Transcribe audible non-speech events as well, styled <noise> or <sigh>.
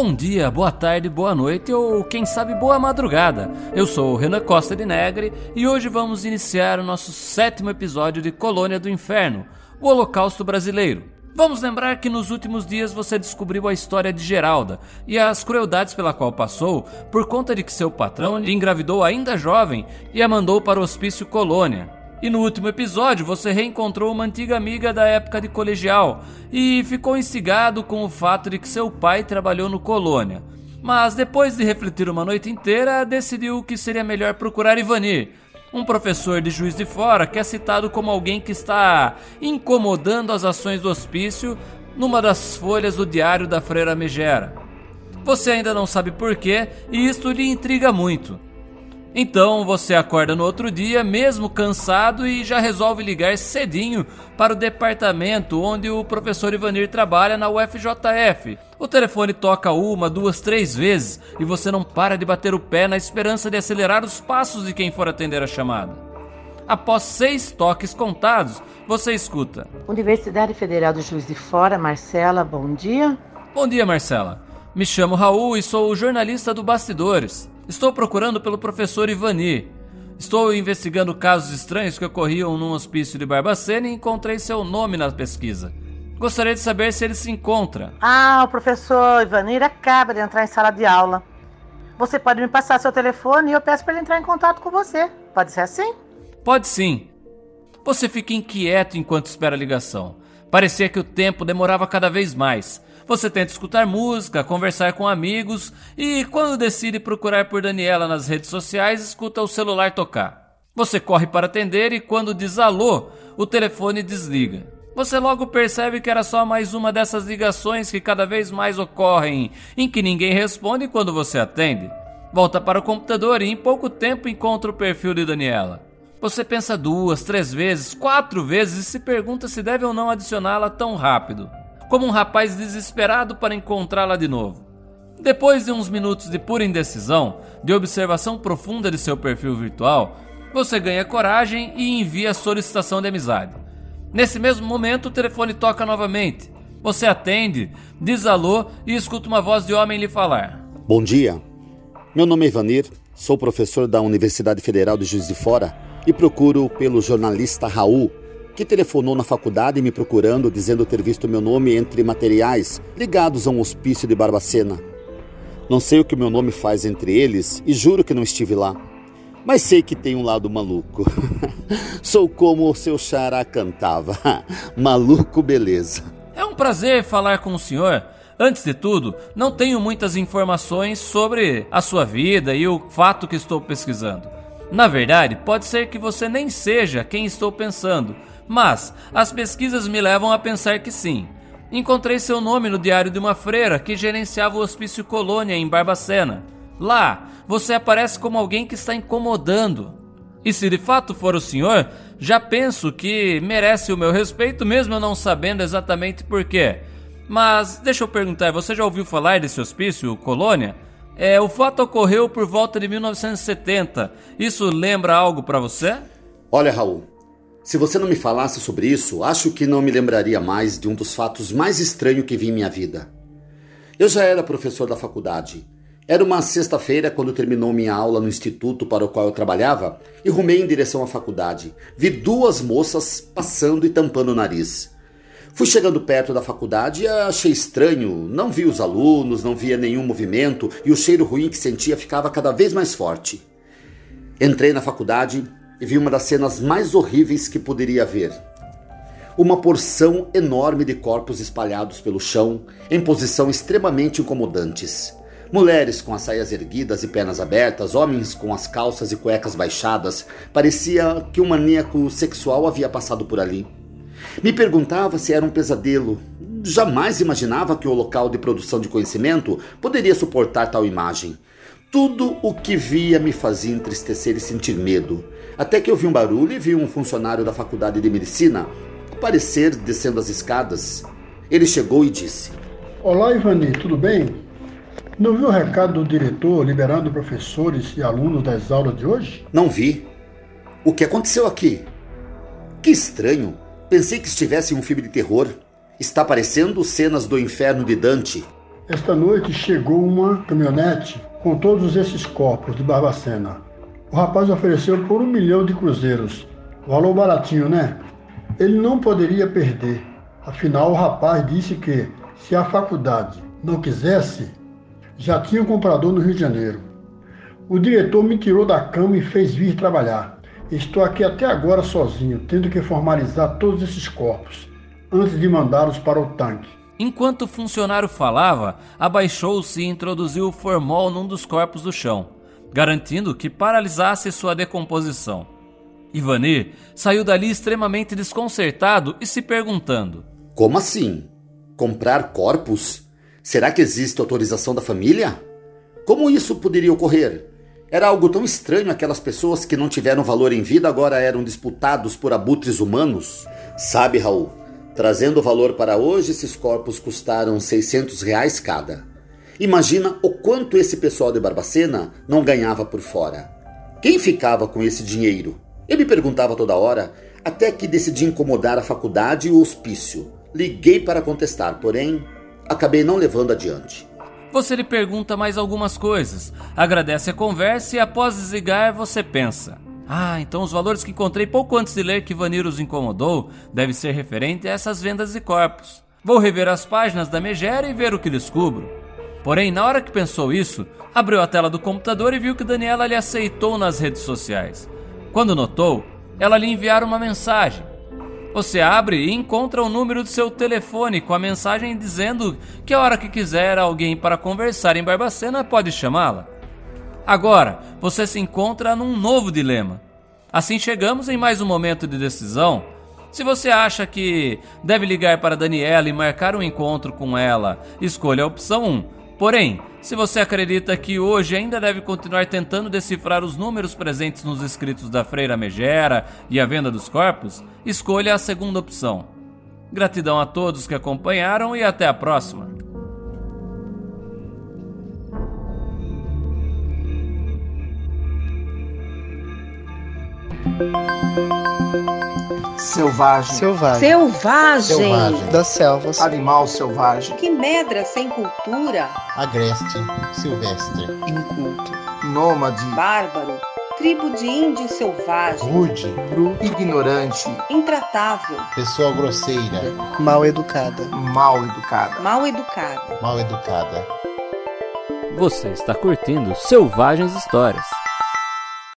Bom dia, boa tarde, boa noite ou quem sabe boa madrugada. Eu sou o Renan Costa de Negre e hoje vamos iniciar o nosso sétimo episódio de Colônia do Inferno, o Holocausto Brasileiro. Vamos lembrar que nos últimos dias você descobriu a história de Geralda e as crueldades pela qual passou por conta de que seu patrão lhe engravidou ainda jovem e a mandou para o hospício Colônia. E no último episódio você reencontrou uma antiga amiga da época de colegial e ficou instigado com o fato de que seu pai trabalhou no Colônia. Mas depois de refletir uma noite inteira, decidiu que seria melhor procurar Ivanir, um professor de Juiz de Fora que é citado como alguém que está incomodando as ações do hospício numa das folhas do diário da Freira Megera. Você ainda não sabe porquê e isto lhe intriga muito. Então você acorda no outro dia, mesmo cansado, e já resolve ligar cedinho para o departamento onde o professor Ivanir trabalha na UFJF. O telefone toca uma, duas, três vezes e você não para de bater o pé na esperança de acelerar os passos de quem for atender a chamada. Após seis toques contados, você escuta: Universidade Federal do Juiz de Fora, Marcela, bom dia. Bom dia, Marcela. Me chamo Raul e sou o jornalista do Bastidores. Estou procurando pelo professor Ivani. Estou investigando casos estranhos que ocorriam num hospício de Barbacena e encontrei seu nome na pesquisa. Gostaria de saber se ele se encontra. Ah, o professor Ivanir acaba de entrar em sala de aula. Você pode me passar seu telefone e eu peço para ele entrar em contato com você. Pode ser assim? Pode sim. Você fica inquieto enquanto espera a ligação. Parecia que o tempo demorava cada vez mais. Você tenta escutar música, conversar com amigos e, quando decide procurar por Daniela nas redes sociais, escuta o celular tocar. Você corre para atender e, quando diz alô, o telefone desliga. Você logo percebe que era só mais uma dessas ligações que cada vez mais ocorrem, em que ninguém responde quando você atende. Volta para o computador e em pouco tempo encontra o perfil de Daniela. Você pensa duas, três vezes, quatro vezes e se pergunta se deve ou não adicioná-la tão rápido como um rapaz desesperado para encontrá-la de novo. Depois de uns minutos de pura indecisão, de observação profunda de seu perfil virtual, você ganha coragem e envia a solicitação de amizade. Nesse mesmo momento, o telefone toca novamente. Você atende, diz alô e escuta uma voz de homem lhe falar. Bom dia. Meu nome é Ivanir, sou professor da Universidade Federal de Juiz de Fora e procuro pelo jornalista Raul, que telefonou na faculdade me procurando dizendo ter visto meu nome entre materiais ligados a um hospício de Barbacena. Não sei o que meu nome faz entre eles e juro que não estive lá. Mas sei que tem um lado maluco. <laughs> Sou como o seu xará cantava. <laughs> maluco beleza. É um prazer falar com o senhor. Antes de tudo, não tenho muitas informações sobre a sua vida e o fato que estou pesquisando. Na verdade, pode ser que você nem seja quem estou pensando, mas as pesquisas me levam a pensar que sim. Encontrei seu nome no diário de uma freira que gerenciava o hospício Colônia em Barbacena. Lá, você aparece como alguém que está incomodando. E se de fato for o senhor, já penso que merece o meu respeito, mesmo eu não sabendo exatamente porquê. Mas deixa eu perguntar, você já ouviu falar desse hospício, Colônia? É, o fato ocorreu por volta de 1970. Isso lembra algo para você? Olha, Raul, se você não me falasse sobre isso, acho que não me lembraria mais de um dos fatos mais estranhos que vi em minha vida. Eu já era professor da faculdade. Era uma sexta-feira quando terminou minha aula no instituto para o qual eu trabalhava e rumei em direção à faculdade. Vi duas moças passando e tampando o nariz. Fui chegando perto da faculdade e achei estranho. Não vi os alunos, não via nenhum movimento e o cheiro ruim que sentia ficava cada vez mais forte. Entrei na faculdade, e vi uma das cenas mais horríveis que poderia haver. Uma porção enorme de corpos espalhados pelo chão, em posição extremamente incomodantes. Mulheres com as saias erguidas e pernas abertas, homens com as calças e cuecas baixadas. Parecia que um maníaco sexual havia passado por ali. Me perguntava se era um pesadelo. Jamais imaginava que o local de produção de conhecimento poderia suportar tal imagem. Tudo o que via me fazia entristecer e sentir medo. Até que eu vi um barulho e vi um funcionário da faculdade de medicina aparecer descendo as escadas. Ele chegou e disse: Olá, Ivani, tudo bem? Não viu o recado do diretor liberando professores e alunos das aulas de hoje? Não vi. O que aconteceu aqui? Que estranho. Pensei que estivesse em um filme de terror. Está parecendo cenas do inferno de Dante. Esta noite chegou uma caminhonete com todos esses corpos de Barbacena. O rapaz ofereceu por um milhão de cruzeiros. Valor baratinho, né? Ele não poderia perder. Afinal, o rapaz disse que, se a faculdade não quisesse, já tinha um comprador no Rio de Janeiro. O diretor me tirou da cama e fez vir trabalhar. Estou aqui até agora sozinho, tendo que formalizar todos esses corpos, antes de mandá-los para o tanque. Enquanto o funcionário falava, abaixou-se e introduziu o formol num dos corpos do chão, garantindo que paralisasse sua decomposição. Ivanir saiu dali extremamente desconcertado e se perguntando: Como assim? Comprar corpos? Será que existe autorização da família? Como isso poderia ocorrer? Era algo tão estranho aquelas pessoas que não tiveram valor em vida agora eram disputados por abutres humanos? Sabe, Raul, Trazendo o valor para hoje, esses corpos custaram 600 reais cada. Imagina o quanto esse pessoal de Barbacena não ganhava por fora. Quem ficava com esse dinheiro? Eu me perguntava toda hora, até que decidi incomodar a faculdade e o hospício. Liguei para contestar, porém, acabei não levando adiante. Você lhe pergunta mais algumas coisas, agradece a conversa e após desligar você pensa: ah, então os valores que encontrei pouco antes de ler que Vanir os incomodou deve ser referente a essas vendas de corpos. Vou rever as páginas da Megera e ver o que descubro. Porém, na hora que pensou isso, abriu a tela do computador e viu que Daniela lhe aceitou nas redes sociais. Quando notou, ela lhe enviara uma mensagem. Você abre e encontra o número do seu telefone com a mensagem dizendo que a hora que quiser alguém para conversar em Barbacena pode chamá-la. Agora, você se encontra num novo dilema. Assim chegamos em mais um momento de decisão. Se você acha que deve ligar para Daniela e marcar um encontro com ela, escolha a opção 1. Porém, se você acredita que hoje ainda deve continuar tentando decifrar os números presentes nos escritos da Freira Megera e a venda dos corpos, escolha a segunda opção. Gratidão a todos que acompanharam e até a próxima. Selvagem. Selvagem. Selvagem. Selvagem. Das selvas. Animal selvagem. Que medra sem cultura. Agreste. Silvestre. Inculto. Nômade. Bárbaro. Tribo de índio selvagem. Rude. Bru. Ignorante. Intratável. Pessoa grosseira. Mal educada. Mal educada. Mal educada. Mal educada. Você está curtindo Selvagens Histórias.